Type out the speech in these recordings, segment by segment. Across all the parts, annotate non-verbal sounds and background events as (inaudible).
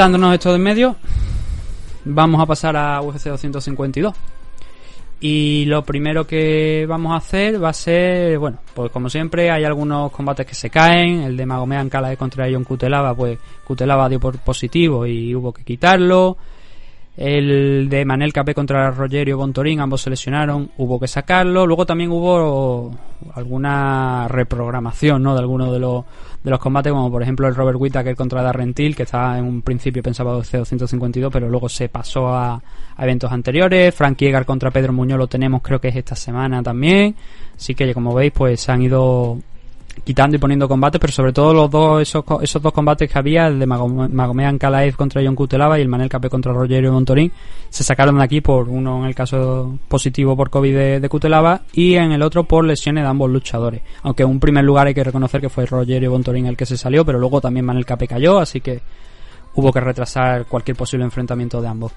Quitándonos esto de en medio, vamos a pasar a UFC 252. Y lo primero que vamos a hacer va a ser, bueno, pues como siempre hay algunos combates que se caen, el de Magomed Ankalaev contra John Cutelaba, pues Cutelaba dio por positivo y hubo que quitarlo. El de Manel Capé contra Rogerio Bontorín, ambos se lesionaron, hubo que sacarlo. Luego también hubo alguna reprogramación ¿no? de algunos de los, de los combates, como por ejemplo el Robert Whittaker contra Darrentil, que estaba en un principio pensaba C252, pero luego se pasó a, eventos anteriores. Frank Yeager contra Pedro Muñoz lo tenemos, creo que es esta semana también. Así que, como veis, pues se han ido quitando y poniendo combates, pero sobre todo los dos esos, esos dos combates que había, el de Magomed Ankalaev contra John Cutelaba y el Manel Capé contra Rogerio Montorín, se sacaron de aquí por uno en el caso positivo por COVID de, de Cutelaba y en el otro por lesiones de ambos luchadores. Aunque en un primer lugar hay que reconocer que fue Rogerio Montorín el que se salió, pero luego también Manel Capé cayó, así que hubo que retrasar cualquier posible enfrentamiento de ambos.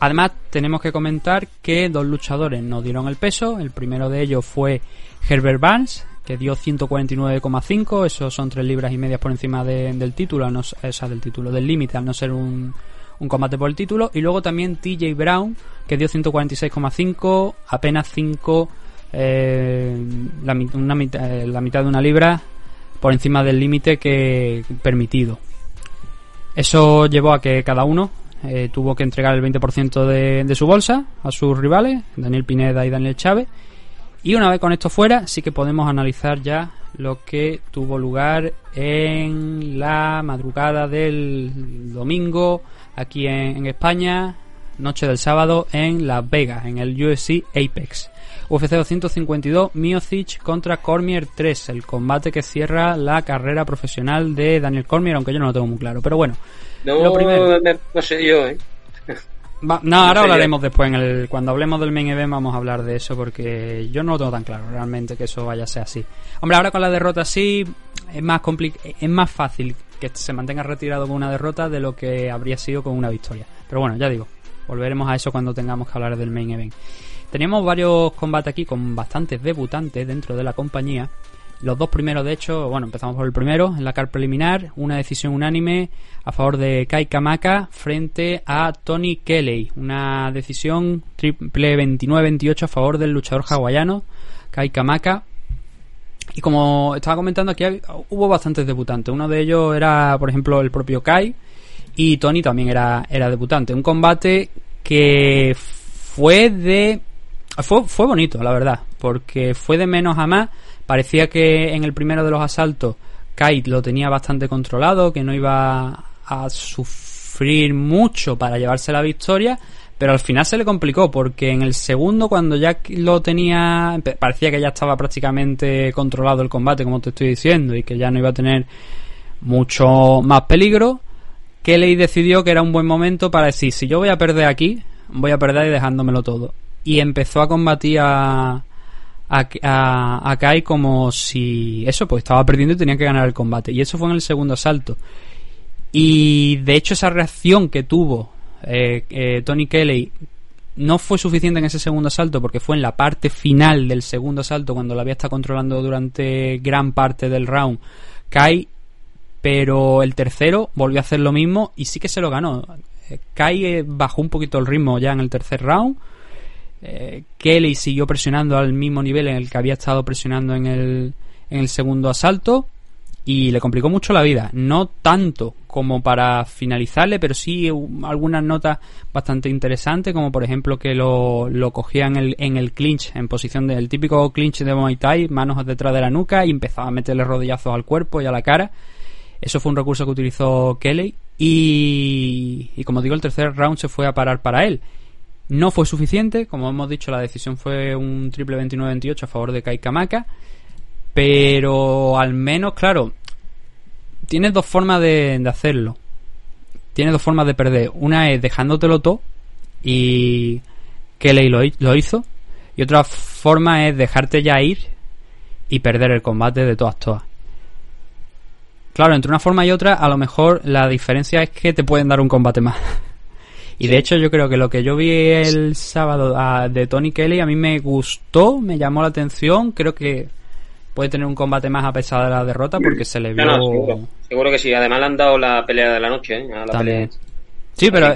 Además, tenemos que comentar que dos luchadores no dieron el peso. El primero de ellos fue Herbert Barnes, que dio 149,5, eso son 3 libras y medias por encima del título, no, del título, del límite, al no ser un, un combate por el título. Y luego también TJ Brown, que dio 146,5, apenas 5, eh, la, una eh, la mitad de una libra por encima del límite que permitido. Eso llevó a que cada uno eh, tuvo que entregar el 20% de, de su bolsa a sus rivales, Daniel Pineda y Daniel Chávez y una vez con esto fuera, sí que podemos analizar ya lo que tuvo lugar en la madrugada del domingo aquí en, España, noche del sábado en Las Vegas, en el UFC Apex. UFC 252, Miocic contra Cormier 3, el combate que cierra la carrera profesional de Daniel Cormier, aunque yo no lo tengo muy claro. Pero bueno, no, lo primero... no sé yo, ¿eh? No, ahora hablaremos después. En el, cuando hablemos del main event vamos a hablar de eso porque yo no lo tengo tan claro realmente que eso vaya a ser así. Hombre, ahora con la derrota así es más, es más fácil que se mantenga retirado con una derrota de lo que habría sido con una victoria. Pero bueno, ya digo, volveremos a eso cuando tengamos que hablar del main event. Teníamos varios combates aquí con bastantes debutantes dentro de la compañía. Los dos primeros, de hecho, bueno, empezamos por el primero, en la car preliminar, una decisión unánime a favor de Kai Kamaka frente a Tony Kelly. Una decisión triple 29-28 a favor del luchador hawaiano Kai Kamaka. Y como estaba comentando aquí, hubo bastantes debutantes. Uno de ellos era, por ejemplo, el propio Kai. Y Tony también era, era debutante. Un combate que fue de... Fue, fue bonito, la verdad. Porque fue de menos a más Parecía que en el primero de los asaltos Kite lo tenía bastante controlado, que no iba a sufrir mucho para llevarse la victoria, pero al final se le complicó porque en el segundo cuando ya lo tenía parecía que ya estaba prácticamente controlado el combate como te estoy diciendo y que ya no iba a tener mucho más peligro Kelly decidió que era un buen momento para decir si yo voy a perder aquí voy a perder y dejándomelo todo y empezó a combatir a, a, Kai como si eso, pues estaba perdiendo y tenía que ganar el combate. Y eso fue en el segundo asalto. Y de hecho esa reacción que tuvo eh, eh, Tony Kelly no fue suficiente en ese segundo asalto porque fue en la parte final del segundo asalto cuando la había estado controlando durante gran parte del round Kai pero el tercero volvió a hacer lo mismo y sí que se lo ganó eh, Kai bajó un poquito el ritmo ya en el tercer round eh, Kelly siguió presionando al mismo nivel en el que había estado presionando en el, segundo asalto y le complicó mucho la vida. No tanto como para finalizarle, pero sí algunas notas bastante interesantes, como por ejemplo que lo, lo cogía en el, en el clinch, en posición del típico clinch de Muay Thai, manos detrás de la nuca y empezaba a meterle rodillazos al cuerpo y a la cara. Eso fue un recurso que utilizó Kelly y, y como digo, el tercer round se fue a parar para él. No fue suficiente, como hemos dicho, la decisión fue un triple 29-28 a favor de Kai Kamaka. Pero al menos, claro, tienes dos formas de, hacerlo. Tienes dos formas de perder. Una es dejándotelo todo y Kelly lo, lo hizo. Y otra forma es dejarte ya ir y perder el combate de todas todas. Claro, entre una forma y otra, a lo mejor la diferencia es que te pueden dar un combate más. (laughs) Y de hecho yo creo que lo que yo vi el sábado ah, de Tony Kelly a mí me gustó, me llamó la atención, creo que, puede tener un combate más a pesar de la derrota porque se le vio. seguro, que sí. Además le han dado la pelea de la noche, ¿eh? A la pelea. Sí, pero.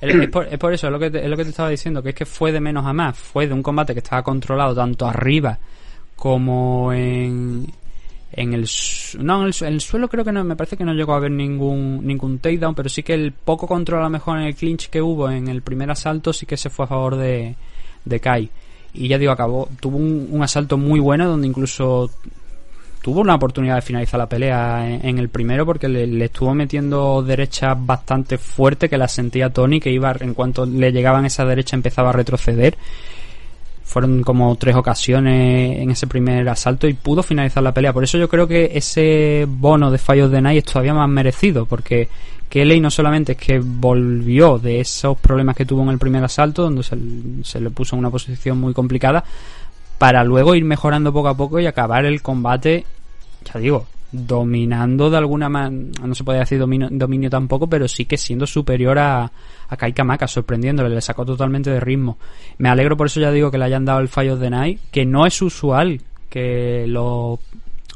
Es, por, eso, es lo, que te, es lo que te estaba diciendo, que es que fue de menos a más. Fue de un combate que estaba controlado tanto arriba como en, en el no en el, suelo creo que no me parece que no llegó a haber ningún ningún takedown pero sí que el poco control a lo mejor en el clinch que hubo en el primer asalto sí que se fue a favor de, de Kai. Y ya digo acabó tuvo un, asalto muy bueno donde incluso tuvo una oportunidad de finalizar la pelea en, el primero porque le, estuvo metiendo derechas bastante fuerte que la sentía Tony que iba en cuanto le llegaban esa derecha empezaba a retroceder fueron como tres ocasiones en ese primer asalto y pudo finalizar la pelea. Por eso yo creo que ese bono de fallos de Night es todavía más merecido, porque Kelly no solamente es que volvió de esos problemas que tuvo en el primer asalto, donde se, se le puso en una posición muy complicada, para luego ir mejorando poco a poco y acabar el combate, ya digo, dominando de alguna manera, no se puede decir dominio, tampoco, pero sí que siendo superior a, a Kai Kamaka, sorprendiéndole, le sacó totalmente de ritmo. Me alegro por eso ya digo que le hayan dado el fallo de Night, que no es usual que los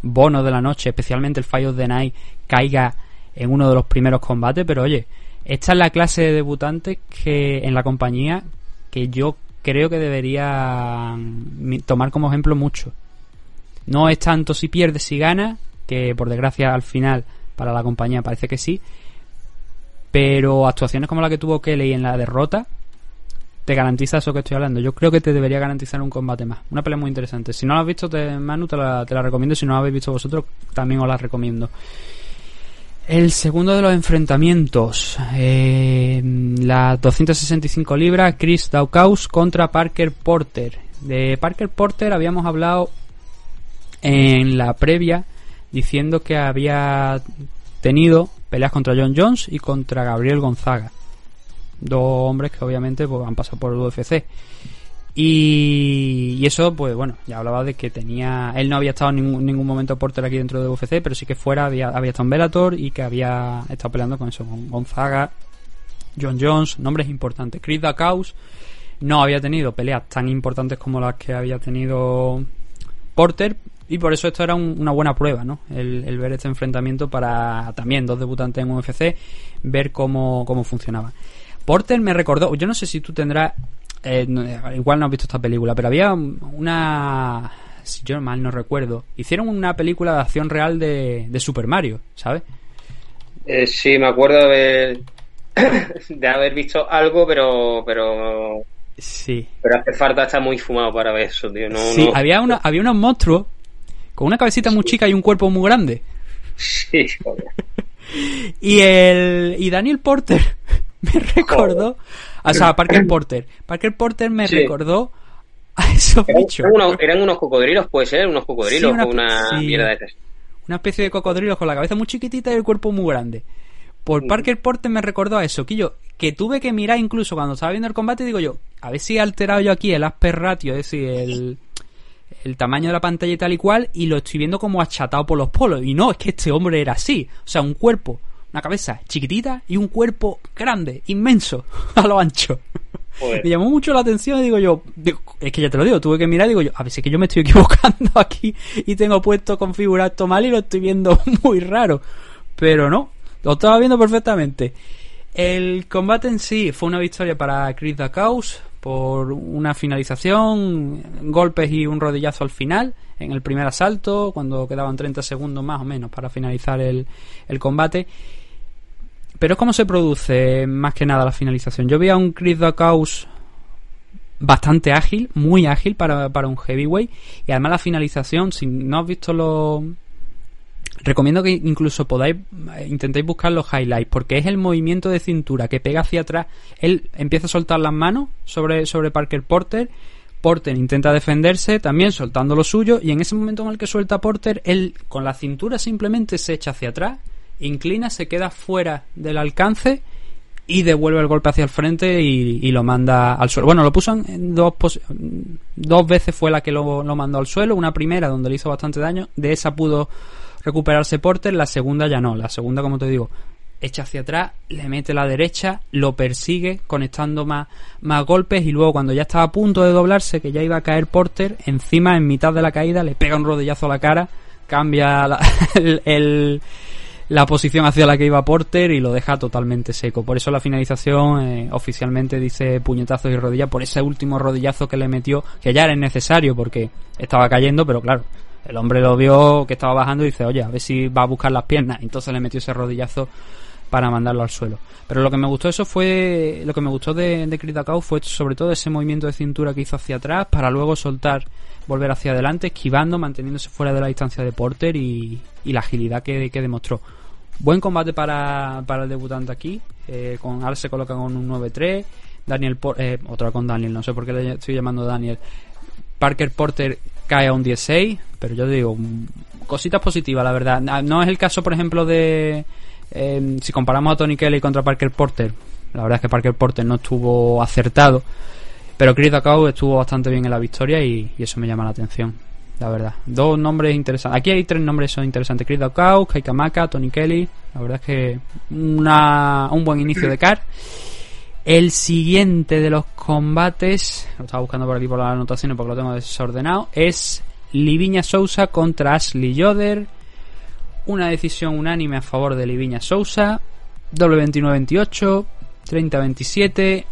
bonos de la noche, especialmente el fallo de Night, caiga en uno de los primeros combates, pero oye, esta es la clase de debutantes que en la compañía que yo creo que debería tomar como ejemplo mucho. No es tanto si pierdes, si ganas, que por desgracia al final para la compañía parece que sí. Pero actuaciones como la que tuvo Kelly en la derrota te garantiza eso que estoy hablando. Yo creo que te debería garantizar un combate más. Una pelea muy interesante. Si no la has visto, te, Manu, te la, te la recomiendo. Si no la habéis visto vosotros, también os la recomiendo. El segundo de los enfrentamientos, eh, las 265 libras, Chris Daukaus contra Parker Porter. De Parker Porter habíamos hablado en la previa diciendo que había tenido peleas contra John Jones y contra Gabriel Gonzaga. Dos hombres que obviamente pues, han pasado por el UFC. Y, eso, pues bueno, ya hablaba de que tenía. Él no había estado en ningún, momento porter aquí dentro de UFC, pero sí que fuera, había, había estado en Bellator y que había estado peleando con eso, con Gonzaga, John Jones, nombres importantes. Chris Dacaus no había tenido peleas tan importantes como las que había tenido Porter, y por eso esto era una buena prueba, ¿no? El, ver este enfrentamiento para también dos debutantes en UFC, ver cómo, cómo funcionaba. Porter me recordó, yo no sé si tú tendrás, eh, igual no has visto esta película, pero había una, si yo mal no recuerdo, hicieron una película de acción real de, Super Mario, ¿sabes? Eh, sí, me acuerdo de haber, (coughs) de haber visto algo, pero, pero Sí. Pero hace falta estar muy fumado para ver eso, tío. No, sí, Había, una, había unos monstruos con una cabecita muy chica y un cuerpo muy grande. Sí, (laughs) y el y Daniel Porter (laughs) me recordó, o sea, Parker Porter. Parker Porter me recordó a esos bichos. Eran unos, cocodrilos, puede ser, unos cocodrilos una, una mierda de esas. Una especie de cocodrilos con la cabeza muy chiquitita y el cuerpo muy grande. Por mm. Parker Porter me recordó a eso, que yo, que tuve que mirar incluso cuando estaba viendo el combate, digo yo, a ver si he alterado yo aquí el asper ratio, es decir, el el tamaño de la pantalla y tal y cual, y lo estoy viendo como achatado por los polos. Y no, es que este hombre era así. O sea, un cuerpo, una cabeza chiquitita y un cuerpo grande, inmenso, (laughs) a lo ancho. Me llamó mucho la atención y digo yo, es que ya te lo digo, tuve que mirar y digo yo, a si es que yo me estoy (laughs) equivocando aquí y tengo puesto configurar esto mal y lo estoy viendo (laughs) muy raro. Pero no, lo estaba viendo perfectamente. El combate en sí fue una victoria para Chris Dacaus por una finalización, golpes y un rodillazo al final, en el primer asalto, cuando quedaban 30 segundos más o menos para finalizar el, combate. Pero ¿cómo se produce más que nada la finalización? Yo vi a un Chris Dacaus bastante ágil, muy ágil para, para un heavyweight, y además la finalización, si no has visto los recomiendo que incluso podáis eh, intentéis buscar los highlights porque es el movimiento de cintura que pega hacia atrás él empieza a soltar las manos sobre, sobre Parker Porter Porter intenta defenderse también soltando lo suyo y en ese momento en el que suelta Porter él con la cintura simplemente se echa hacia atrás inclina se queda fuera del alcance y devuelve el golpe hacia el frente y, lo manda al suelo. Bueno, lo puso en dos, dos veces fue la que lo, lo mandó al suelo. Una primera donde le hizo bastante daño. De esa pudo recuperarse Porter, la segunda ya no. La segunda, como te digo, echa hacia atrás, le mete la derecha, lo persigue, conectando más, más golpes y luego cuando ya estaba a punto de doblarse, que ya iba a caer Porter, encima en mitad de la caída le pega un rodillazo a la cara, cambia la, (laughs) el, la posición hacia la que iba Porter y lo deja totalmente seco. Por eso la finalización eh, oficialmente dice puñetazos y rodillas por ese último rodillazo que le metió, que ya era necesario porque estaba cayendo, pero claro, el hombre lo vio que estaba bajando y dice, oye, a ver si va a buscar las piernas. Entonces le metió ese rodillazo para mandarlo al suelo. Pero lo que me gustó eso fue, lo que me gustó de, de fue sobre todo ese movimiento de cintura que hizo hacia atrás para luego soltar, volver hacia adelante, esquivando, manteniéndose fuera de la distancia de Porter y, la agilidad que, demostró. Buen combate para, para el debutante aquí. Eh, con Al se coloca con un 9-3. Daniel, eh, otra con Daniel, no sé por qué le estoy llamando Daniel. Parker Porter cae a un 16, pero yo digo, cositas positivas, la verdad. No es el caso, por ejemplo, de Em, si comparamos a Tony Kelly contra Parker Porter, la verdad es que Parker Porter no estuvo acertado, pero Chris Dacau estuvo bastante bien en la victoria y, eso me llama la atención, la verdad. Dos nombres interesantes. Aquí hay tres nombres son interesantes: Chris Dacau, Kai Kamaka, Tony Kelly. La verdad es que una, un buen inicio de car. El siguiente de los combates, lo estaba buscando por aquí por las anotaciones porque lo tengo desordenado, es Liviña Sousa contra Ashley Yoder una decisión unánime a favor de Liviña Sousa, doble 29-28, 30-27,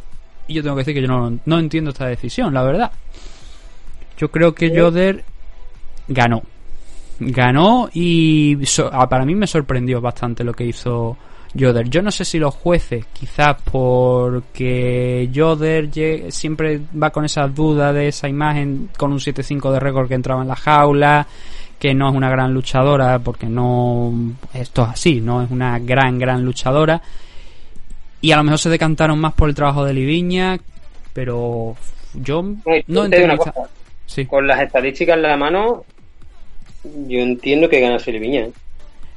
y yo tengo que decir que yo no, entiendo esta decisión, la verdad. Yo creo que Joder ganó. Ganó y para mí me sorprendió bastante lo que hizo Joder. Yo no sé si los jueces, quizás porque Joder siempre va con esa duda de esa imagen con un 7-5 de récord que entraba en la jaula que no es una gran luchadora, porque no. Esto es así, no es una gran, gran luchadora. Y a lo mejor se decantaron más por el trabajo de Liviña, pero yo no, entiendo. Con las estadísticas en la mano, yo entiendo que gana Liviña. ¿eh?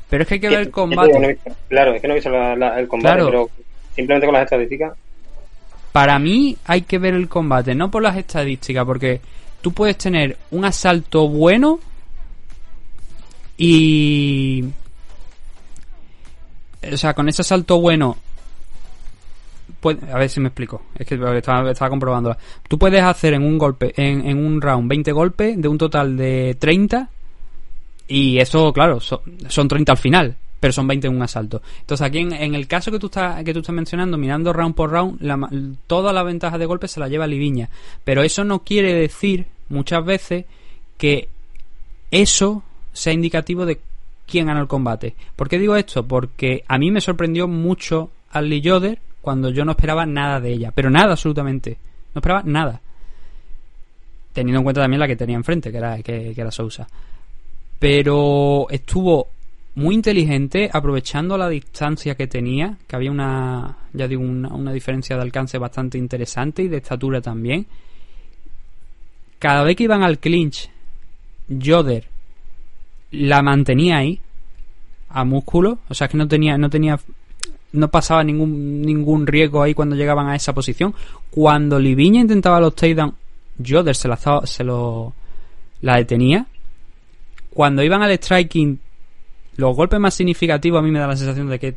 Pero es que hay que ver el combate. claro, es que no he visto el combate, pero simplemente con las estadísticas. Para mí hay que ver el combate, no por las estadísticas, porque tú puedes tener un asalto bueno y... O sea, con ese salto bueno... a ver si me explico. Es que estaba, estaba comprobando. Tú puedes hacer en un golpe, en, en, un round, 20 golpes de un total de 30. Y eso, claro, son 30 al final pero son 20 en un asalto. Entonces aquí en, el caso que tú estás que tú estás mencionando, mirando round por round, la, toda la ventaja de golpe se la lleva Liviña, pero eso no quiere decir muchas veces que eso sea indicativo de quién ganó el combate. ¿Por qué digo esto? Porque a mí me sorprendió mucho Ali Yoder cuando yo no esperaba nada de ella, pero nada absolutamente, no esperaba nada. Teniendo en cuenta también la que tenía enfrente, que era, que, era Sousa. Pero estuvo muy inteligente, aprovechando la distancia que tenía, que había una, ya digo, una, una, diferencia de alcance bastante interesante y de estatura también. Cada vez que iban al clinch, Yoder la mantenía ahí a músculo, o sea que no tenía no tenía no pasaba ningún ningún riesgo ahí cuando llegaban a esa posición. Cuando Liviña intentaba los takedown, Joder se la se lo la detenía. Cuando iban al striking, los golpes más significativos a mí me da la sensación de que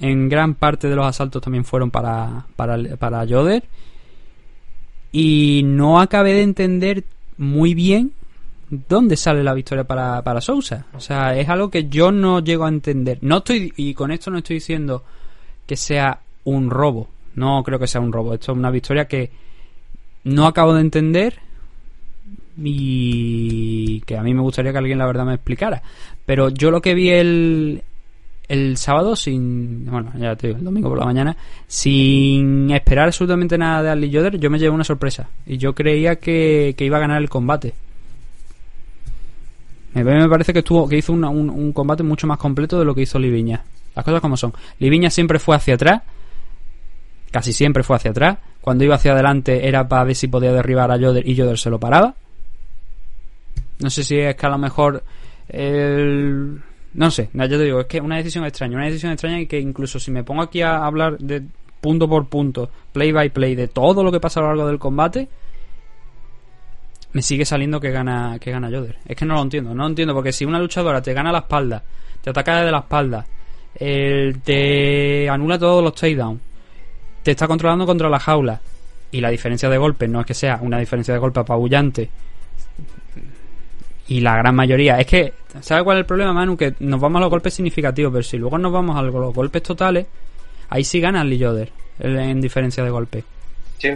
en gran parte de los asaltos también fueron para para para Joder y no acabé de entender muy bien dónde sale la victoria para, para Sousa. O sea, es algo que yo no llego a entender. No estoy, y con esto no estoy diciendo que sea un robo. No creo que sea un robo. Esto es una victoria que no acabo de entender y que a mí me gustaría que alguien la verdad me explicara. Pero yo lo que vi el, el sábado sin bueno ya te digo el domingo por la mañana sin esperar absolutamente nada de Ali Yoder yo me llevé una sorpresa y yo creía que, que iba a ganar el combate me parece que estuvo que hizo un, combate mucho más completo de lo que hizo Liviña. Las cosas como son. Liviña siempre fue hacia atrás. Casi siempre fue hacia atrás. Cuando iba hacia adelante era para ver si podía derribar a Yoder y Yoder se lo paraba. No sé si es que a lo mejor No sé, ya te digo, es que una decisión extraña, una decisión extraña y que incluso si me pongo aquí a hablar de punto por punto, play by play, de todo lo que pasa a lo largo del combate, me sigue saliendo que gana que gana Yoder. Es que no lo entiendo, no lo entiendo porque si una luchadora te gana la espalda, te ataca desde la espalda el, te anula todos los takedowns, te está controlando contra la jaula y la diferencia de golpes no es que sea una diferencia de golpe apabullante y la gran mayoría es que ¿sabes cuál es el problema Manu? que nos vamos a los golpes significativos pero si luego nos vamos a los golpes totales ahí sí gana el Lee Joder en diferencia de golpes sí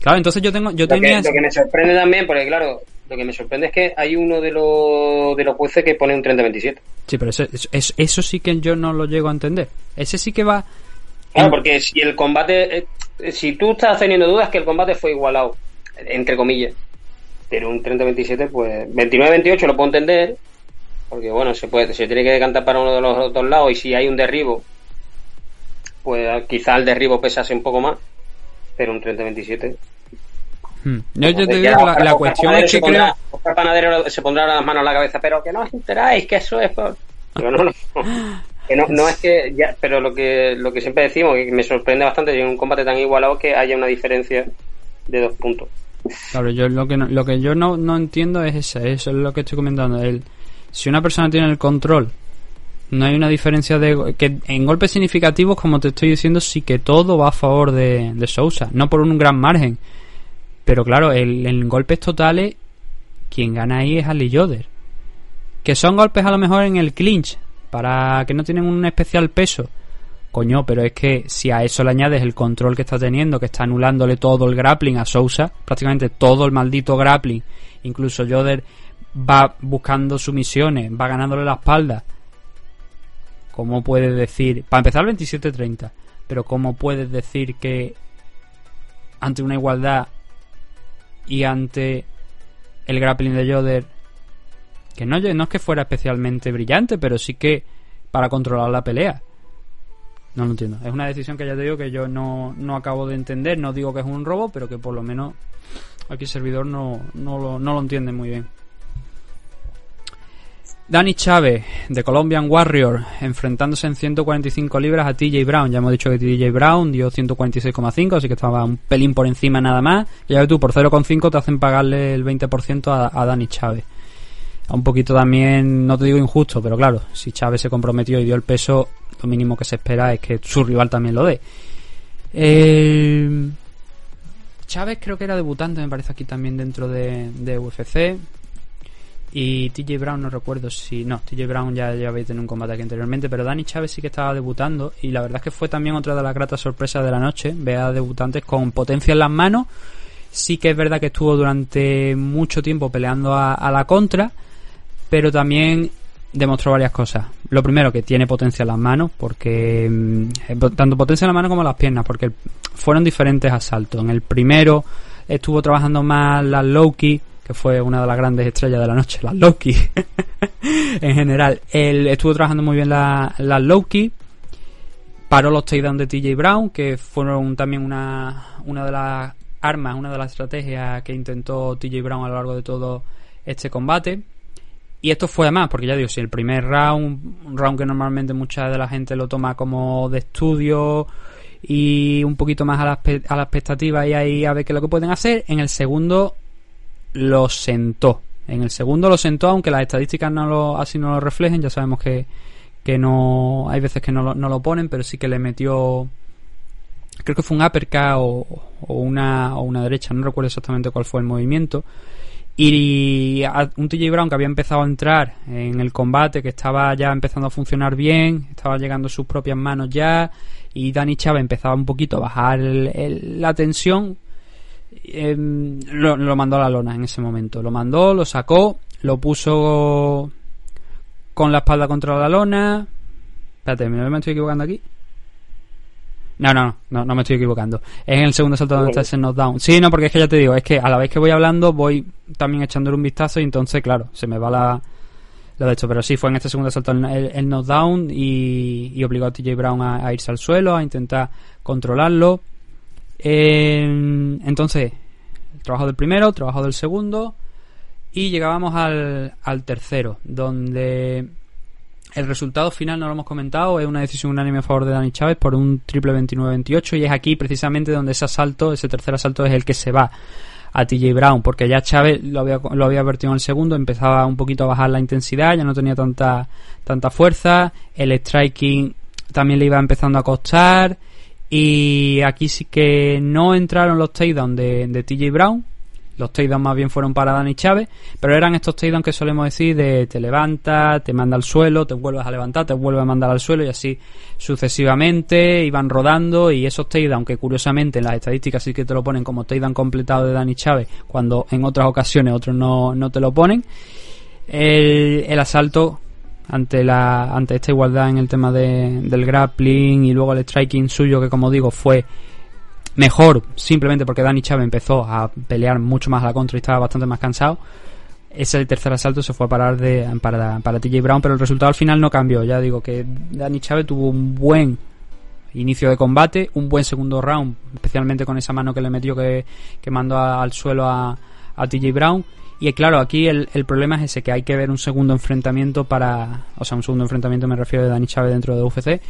claro entonces yo tengo yo lo, tenía que, lo que me sorprende también porque claro lo que me sorprende es que hay uno de los, de los jueces que pone un 30-27. Sí, pero eso, eso, eso, sí que yo no lo llego a entender. Ese sí que va. Claro, porque si el combate. Eh, si tú estás teniendo dudas que el combate fue igualado, entre comillas. Pero un 30-27, pues. 29-28 lo puedo entender. Porque bueno, se puede se tiene que decantar para uno de los dos lados. Y si hay un derribo, pues quizá el derribo pesase un poco más. Pero un 30-27 Hmm. Yo, te digo, la, la cuestión es que creo. Oscar Panadero se pondrá las manos en la cabeza, pero que no os enteráis que eso es por. Pero no, no, que no, no es que. Ya, pero lo que, lo que siempre decimos, que me sorprende bastante en un combate tan igualado que haya una diferencia de dos puntos. Claro, yo lo que no, lo que yo no, no entiendo es eso, eso es lo que estoy comentando. El, si una persona tiene el control, no hay una diferencia de que en golpes significativos, como te estoy diciendo, sí que todo va a favor de, de Sousa, no por un gran margen. Pero claro, el, en golpes totales, quien gana ahí es Ali Yoder. Que son golpes a lo mejor en el clinch, para que no tienen un especial peso. Coño, pero es que si a eso le añades el control que está teniendo, que está anulándole todo el grappling a Sousa, prácticamente todo el maldito grappling, incluso Yoder va buscando sumisiones, va ganándole la espalda. ¿Cómo puedes decir, para empezar 27-30, pero cómo puedes decir que ante una igualdad y ante el grappling de Yoder, que no, no es que fuera especialmente brillante, pero sí que para controlar la pelea. No lo entiendo. Es una decisión que ya te digo que yo no, no acabo de entender. No digo que es un robo, pero que por lo menos aquí el servidor no, no, lo, no lo entiende muy bien. Danny Chávez, de Colombian Warrior, enfrentándose en 145 libras a TJ Brown. Ya hemos dicho que TJ Brown dio 146,5, así que estaba un pelín por encima nada más. Y ya ves tú, por 0,5 te hacen pagarle el 20% a, a Dani Chávez. Un poquito también, no te digo injusto, pero claro, si Chávez se comprometió y dio el peso, lo mínimo que se espera es que su rival también lo dé. Eh, Chávez creo que era debutante, me parece aquí también dentro de, UFC. Y TJ Brown no recuerdo si... No, TJ Brown ya, ya había tenido un combate aquí anteriormente, pero Dani Chávez sí que estaba debutando y la verdad es que fue también otra de las gratas sorpresas de la noche, ver a debutantes con potencia en las manos. Sí que es verdad que estuvo durante mucho tiempo peleando a, la contra, pero también demostró varias cosas. Lo primero, que tiene potencia en las manos, porque mm, tanto potencia en las manos como en las piernas, porque fueron diferentes asaltos. En el primero estuvo trabajando más las low que fue una de las grandes estrellas de la noche, las Loki. (laughs) en general, él estuvo trabajando muy bien las la Loki. Paró los takedowns de TJ Brown, que fueron también una, una de las armas, una de las estrategias que intentó TJ Brown a lo largo de todo este combate. Y esto fue más, porque ya digo, si el primer round, un round que normalmente mucha de la gente lo toma como de estudio y un poquito más a la, a la expectativa y ahí a ver qué es lo que pueden hacer, en el segundo lo sentó. En el segundo lo sentó, aunque las estadísticas no lo, así no lo reflejen. Ya sabemos que, que no. Hay veces que no lo, no lo ponen, pero sí que le metió. Creo que fue un uppercut o, o, una, o una derecha, no recuerdo exactamente cuál fue el movimiento. Y un TJ Brown que había empezado a entrar en el combate, que estaba ya empezando a funcionar bien, estaba llegando a sus propias manos ya, y Dani Chávez empezaba un poquito a bajar la tensión, Em, lo, mandó a la lona en ese momento. Lo mandó, lo sacó, lo puso con la espalda contra la lona. Espérate, ¿me, estoy equivocando aquí? No, no, no, no me estoy equivocando. Es en el segundo salto donde está ese knockdown. Sí, no, porque es que ya te digo, es que a la vez que voy hablando voy también echándole un vistazo y entonces, claro, se me va la, lo de hecho. Pero sí, fue en este segundo salto el, el, knockdown y, obligó a TJ Brown a, irse al suelo, a intentar controlarlo. entonces, trabajo del primero, trabajo del segundo y llegábamos al, al tercero, donde el resultado final no lo hemos comentado, es una decisión unánime a favor de Dani Chávez por un triple 29-28 y es aquí precisamente donde ese asalto, ese tercer asalto es el que se va a TJ Brown, porque ya Chávez lo había, lo había vertido en el segundo, empezaba un poquito a bajar la intensidad, ya no tenía tanta, tanta fuerza, el striking también le iba empezando a costar. Y aquí sí que no entraron los takedowns de, de TJ Brown. Los takedowns más bien fueron para Dani Chávez. Pero eran estos takedowns que solemos decir de te levanta, te manda al suelo, te vuelves a levantar, te vuelve a mandar al suelo y así sucesivamente. Iban rodando y esos takedowns que curiosamente en las estadísticas sí que te lo ponen como takedown completado de Dani Chávez. Cuando en otras ocasiones otros no, no te lo ponen. El, el asalto ante la ante esta igualdad en el tema de, del grappling y luego el striking suyo que como digo fue mejor simplemente porque Dani Chávez empezó a pelear mucho más a la contra y estaba bastante más cansado. Ese tercer asalto se fue a parar de, para, para TJ Brown pero el resultado al final no cambió. Ya digo que Dani Chávez tuvo un buen inicio de combate un buen segundo round especialmente con esa mano que le metió que, que mandó al suelo a, a TJ Brown. Y claro, aquí el, el, problema es ese, que hay que ver un segundo enfrentamiento para... O sea, un segundo enfrentamiento me refiero de Dani Chávez dentro de UFC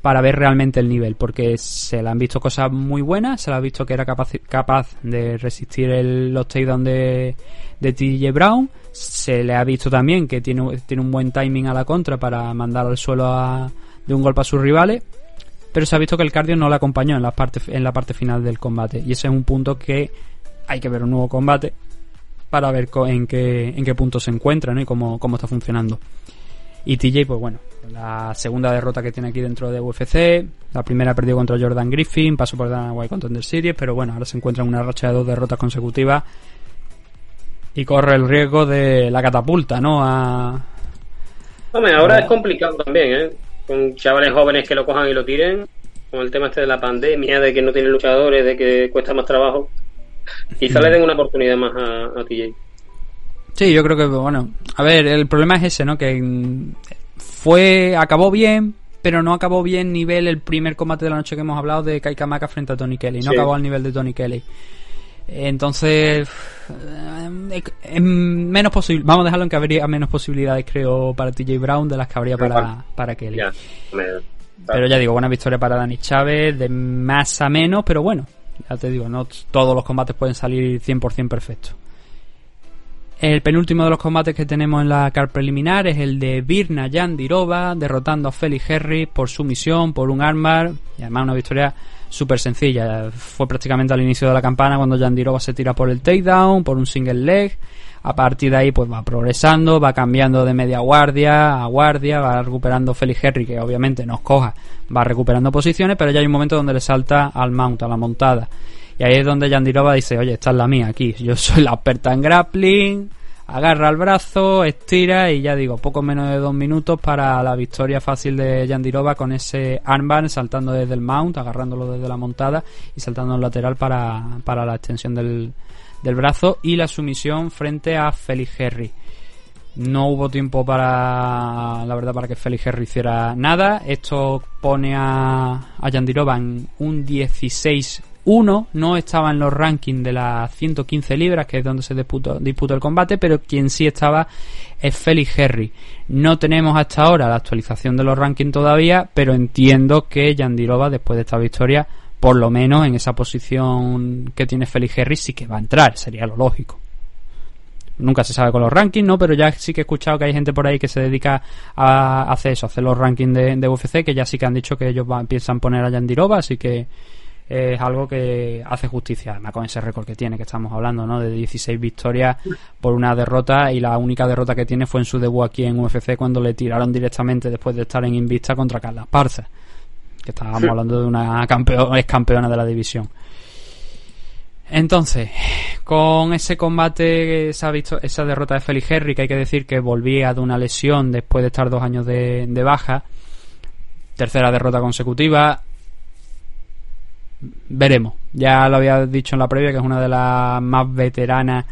para ver realmente el nivel, porque se le han visto cosas muy buenas, se le ha visto que era capaz, capaz de resistir el, los takedowns de, de TJ Brown, se le ha visto también que tiene, tiene un buen timing a la contra para mandar al suelo a, de un golpe a sus rivales, pero se ha visto que el cardio no le acompañó en la parte, en la parte final del combate, y ese es un punto que hay que ver un nuevo combate para ver en qué, en qué punto se encuentra y cómo, cómo está funcionando. Y TJ, pues bueno, la segunda derrota que tiene aquí dentro de UFC. La primera perdió contra Jordan Griffin, pasó por Dana White Contender Series, pero bueno, ahora se encuentra en una racha de dos derrotas consecutivas y corre el riesgo de la catapulta, ¿no? A... Hombre, ahora es complicado también, ¿eh? Con chavales jóvenes que lo cojan y lo tiren, con el tema este de la pandemia, de que no tienen luchadores, de que cuesta más trabajo. Quizá le den una oportunidad más a, a TJ. Sí, yo creo que, bueno, a ver, el problema es ese, ¿no? Que fue, acabó bien, pero no acabó bien nivel el primer combate de la noche que hemos hablado de Kai Kamaka frente a Tony Kelly. No sí. acabó al nivel de Tony Kelly. Entonces, es menos posible. Vamos a dejarlo en que habría menos posibilidades, creo, para TJ Brown de las que habría para, para Kelly. Pero ya digo, buena victoria para Dani Chávez, de más a menos, pero bueno, ya te digo, no todos los combates pueden salir 100% perfectos. El penúltimo de los combates que tenemos en la car preliminar es el de Birna Yandirova derrotando a Felix Henry por sumisión, por un armbar y además una victoria súper sencilla. Fue prácticamente al inicio de la campana cuando Yandirova se tira por el takedown, por un single leg. A partir de ahí pues va progresando, va cambiando de media guardia a guardia, va recuperando Felix Henry que obviamente nos coja, va recuperando posiciones, pero ya hay un momento donde le salta al mount, a la montada. Y ahí es donde Yandirova dice, oye, esta es la mía aquí, yo soy la experta en grappling, agarra el brazo, estira y ya digo, poco menos de dos minutos para la victoria fácil de Yandirova con ese armbar saltando desde el mount, agarrándolo desde la montada y saltando al lateral para, para la extensión del, del brazo y la sumisión frente a Felix Henry. No hubo tiempo para, la verdad, para que Felix Henry hiciera nada. Esto pone a, a Yandirova en un 16 uno no estaba en los rankings de las 115 libras, que es donde se disputó, disputó, el combate, pero quien sí estaba es Felix Henry. No tenemos hasta ahora la actualización de los rankings todavía, pero entiendo que Yandirova, después de esta victoria, por lo menos en esa posición que tiene Felix Henry, sí que va a entrar, sería lo lógico. Nunca se sabe con los rankings, ¿no? Pero ya sí que he escuchado que hay gente por ahí que se dedica a hacer eso, a hacer los rankings de, de UFC, que ya sí que han dicho que ellos van, piensan poner a Yandirova, así que es algo que hace justicia, además con ese récord que tiene, que estamos hablando, ¿no? De 16 victorias por una derrota y la única derrota que tiene fue en su debut aquí en UFC cuando le tiraron directamente después de estar en Invista contra Carla Parza, que estábamos sí. hablando de una campeona, ex campeona de la división. Entonces, con ese combate, esa, visto, esa derrota de Felix Henry, que hay que decir que volvía de una lesión después de estar dos años de, de baja, tercera derrota consecutiva, veremos. Ya lo había dicho en la previa que es una de las más veteranas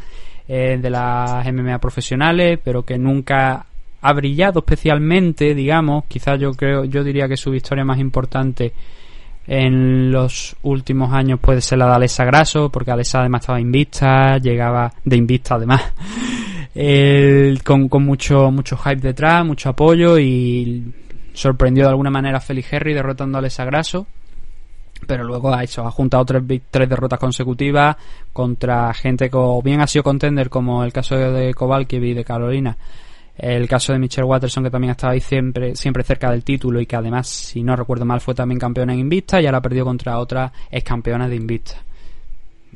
eh, de las MMA profesionales, pero que nunca ha brillado especialmente, digamos. Quizás yo creo, yo diría que su victoria más importante en los últimos años puede ser la de Alessa Grasso, porque Alessa además estaba invista, llegaba de invista además, (laughs) eh, con, con mucho, mucho hype detrás, mucho apoyo y sorprendió de alguna manera a Felix Henry derrotando a Alessa Grasso pero luego ha hecho, ha juntado tres, tres derrotas consecutivas contra gente que o bien ha sido contender como el caso de Kovalkiv y de Carolina El caso de Michelle Watterson, que también estaba ahí siempre, siempre cerca del título y que además, si no recuerdo mal, fue también campeona en Invista y ahora perdió contra otra ex campeona de Invista.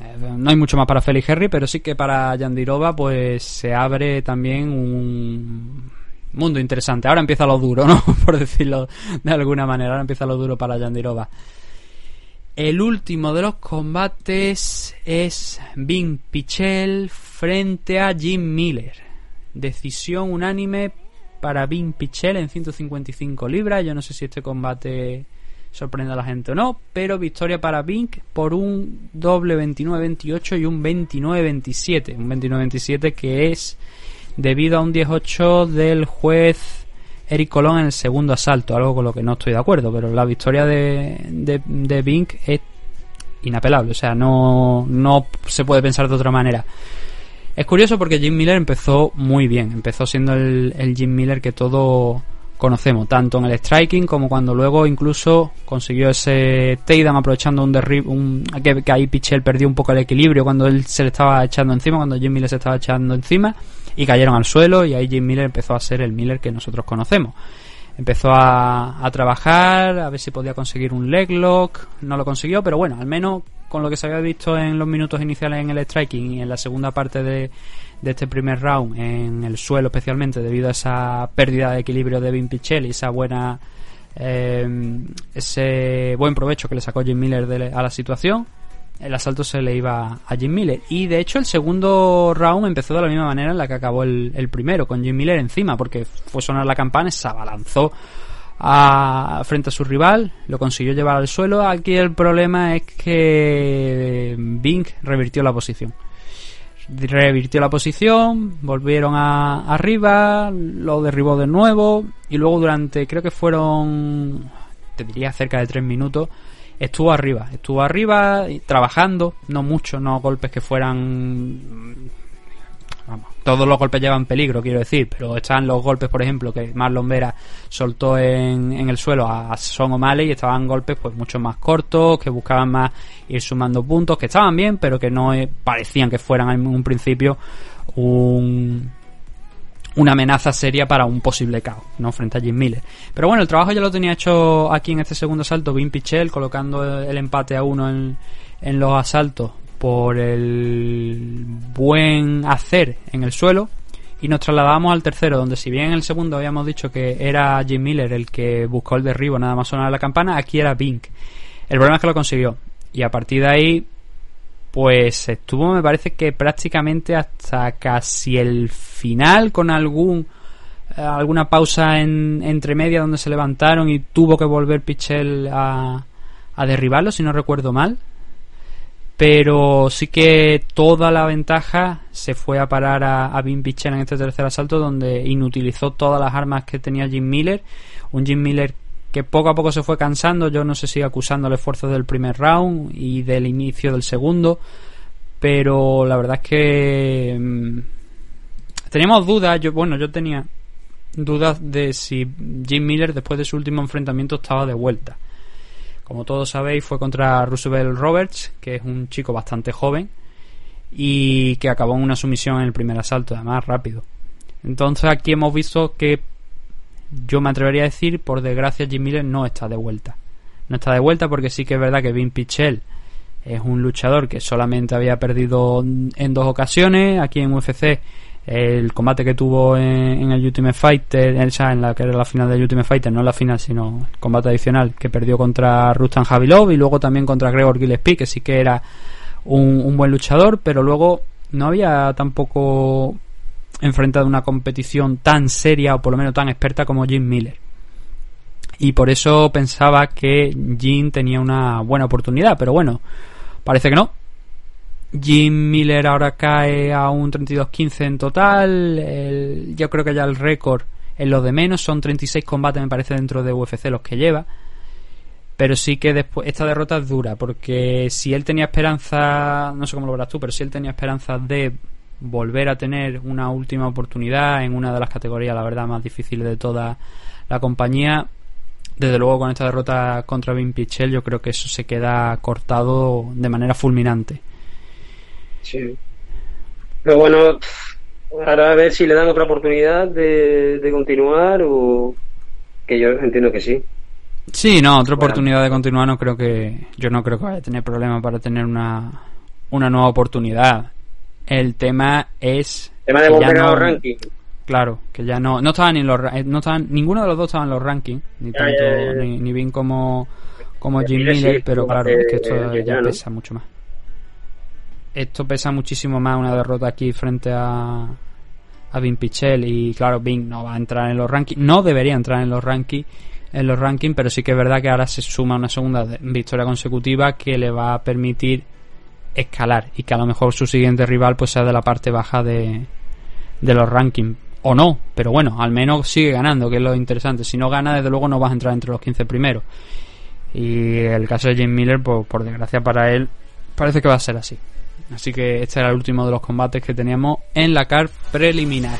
Eh, no hay mucho más para Félix Henry, pero sí que para Yandirova pues se abre también un mundo interesante. Ahora empieza lo duro, ¿no? (laughs) Por decirlo de alguna manera, ahora empieza lo duro para Yandirova. El último de los combates es Bing Pichel frente a Jim Miller. Decisión unánime para Vin Pichel en 155 libras. Yo no sé si este combate sorprende a la gente o no, pero victoria para Vink por un doble 29-28 y un 29-27. Un 29-27 que es debido a un 18 del juez Eric Colón en el segundo asalto, algo con lo que no estoy de acuerdo, pero la victoria de, de, de Vink es inapelable, o sea, no, no se puede pensar de otra manera. Es curioso porque Jim Miller empezó muy bien, empezó siendo el, Jim Miller que todo conocemos, tanto en el striking como cuando luego incluso consiguió ese takedown aprovechando un derribo, un, que, ahí Pichel perdió un poco el equilibrio cuando él se le estaba echando encima, cuando Jim Miller se estaba echando encima y cayeron al suelo y ahí Jim Miller empezó a ser el Miller que nosotros conocemos. Empezó a, a trabajar, a ver si podía conseguir un leg lock, no lo consiguió, pero bueno, al menos con lo que se había visto en los minutos iniciales en el striking y en la segunda parte de, este primer round en el suelo especialmente debido a esa pérdida de equilibrio de Vin Pichel y esa buena eh, ese buen provecho que le sacó Jim Miller a la situación el asalto se le iba a Jim Miller y de hecho el segundo round empezó de la misma manera en la que acabó el, primero con Jim Miller encima porque fue sonar la campana se abalanzó a, frente a su rival, lo consiguió llevar al suelo. Aquí el problema es que Bing revirtió la posición. Revirtió la posición, volvieron a, arriba, lo derribó de nuevo y luego durante, creo que fueron, te diría cerca de tres minutos, estuvo arriba, estuvo arriba trabajando, no mucho, no golpes que fueran todos los golpes llevan peligro, quiero decir, pero están los golpes, por ejemplo, que Marlon Vera soltó en, en el suelo a, Son O'Malley y estaban golpes pues mucho más cortos, que buscaban más ir sumando puntos, que estaban bien, pero que no eh, parecían que fueran en un principio un, una amenaza seria para un posible caos, ¿no? Frente a Jim Miller. Pero bueno, el trabajo ya lo tenía hecho aquí en este segundo asalto Vin Pichel, colocando el empate a uno en, en los asaltos por el buen hacer en el suelo y nos trasladamos al tercero, donde si bien en el segundo habíamos dicho que era Jim Miller el que buscó el derribo nada más sonar la campana, aquí era Bink. El problema es que lo consiguió. Y a partir de ahí, pues estuvo, me parece que prácticamente hasta casi el final, con algún eh, alguna pausa en, entre media donde se levantaron y tuvo que volver Pichel a, a derribarlo, si no recuerdo mal. Pero sí que toda la ventaja se fue a parar a, a Vin en este tercer asalto donde inutilizó todas las armas que tenía Jim Miller. Un Jim Miller que poco a poco se fue cansando. Yo no sé si acusando el esfuerzo del primer round y del inicio del segundo pero la verdad es que mm, teníamos dudas. Yo bueno yo tenía dudas de si Jim Miller después de su último enfrentamiento estaba de vuelta. Como todos sabéis, fue contra Roosevelt Roberts, que es un chico bastante joven y que acabó en una sumisión en el primer asalto, además rápido. Entonces aquí hemos visto que yo me atrevería a decir, por desgracia, Jim Miller no está de vuelta. No está de vuelta porque sí que es verdad que Vin Pichel es un luchador que solamente había perdido en dos ocasiones. Aquí en UFC el combate que tuvo en, el Ultimate Fighter, en la que era la final del Ultimate Fighter, no la final, sino el combate adicional que perdió contra Rustan Javilov y luego también contra Gregor Gillespie, que sí que era un, buen luchador, pero luego no había tampoco enfrentado una competición tan seria o por lo menos tan experta como Jim Miller. Y por eso pensaba que Jim tenía una buena oportunidad, pero bueno, parece que no. Jim Miller ahora cae a un 32-15 en total. yo creo que ya el récord es lo de menos. Son 36 combates, me parece, dentro de UFC los que lleva. Pero sí que después esta derrota es dura, porque si él tenía esperanza, no sé cómo lo verás tú, pero si él tenía esperanza de volver a tener una última oportunidad en una de las categorías, la verdad, más difíciles de toda la compañía, desde luego con esta derrota contra Vin Pichel, yo creo que eso se queda cortado de manera fulminante. Sí. Pero bueno, Ahora a ver si le dan otra oportunidad de, de continuar o que yo entiendo que sí. Sí, no, otra oportunidad de continuar no creo que yo no creo que vaya a tener problema para tener una, una nueva oportunidad. El tema es el tema de los rankings. Claro, que ya no no estaban ni los eh, no estaban ninguno de los dos estaban en los rankings, ni tanto Ni, ni bien como como Jim Miller, pero claro, es que esto ya pesa mucho más. Esto pesa muchísimo más una derrota aquí frente a a Vin Pichel y claro, Vin no va a entrar en los rankings, no debería entrar en los rankings en los rankings, pero sí que es verdad que ahora se suma una segunda victoria consecutiva que le va a permitir escalar y que a lo mejor su siguiente rival pues sea de la parte baja de, de los rankings o no, pero bueno, al menos sigue ganando, que es lo interesante. Si no gana, desde luego no vas a entrar entre los 15 primeros. Y el caso de Jim Miller, pues, por desgracia para él, parece que va a ser así. Así que este era el último de los combates que teníamos en la car preliminar.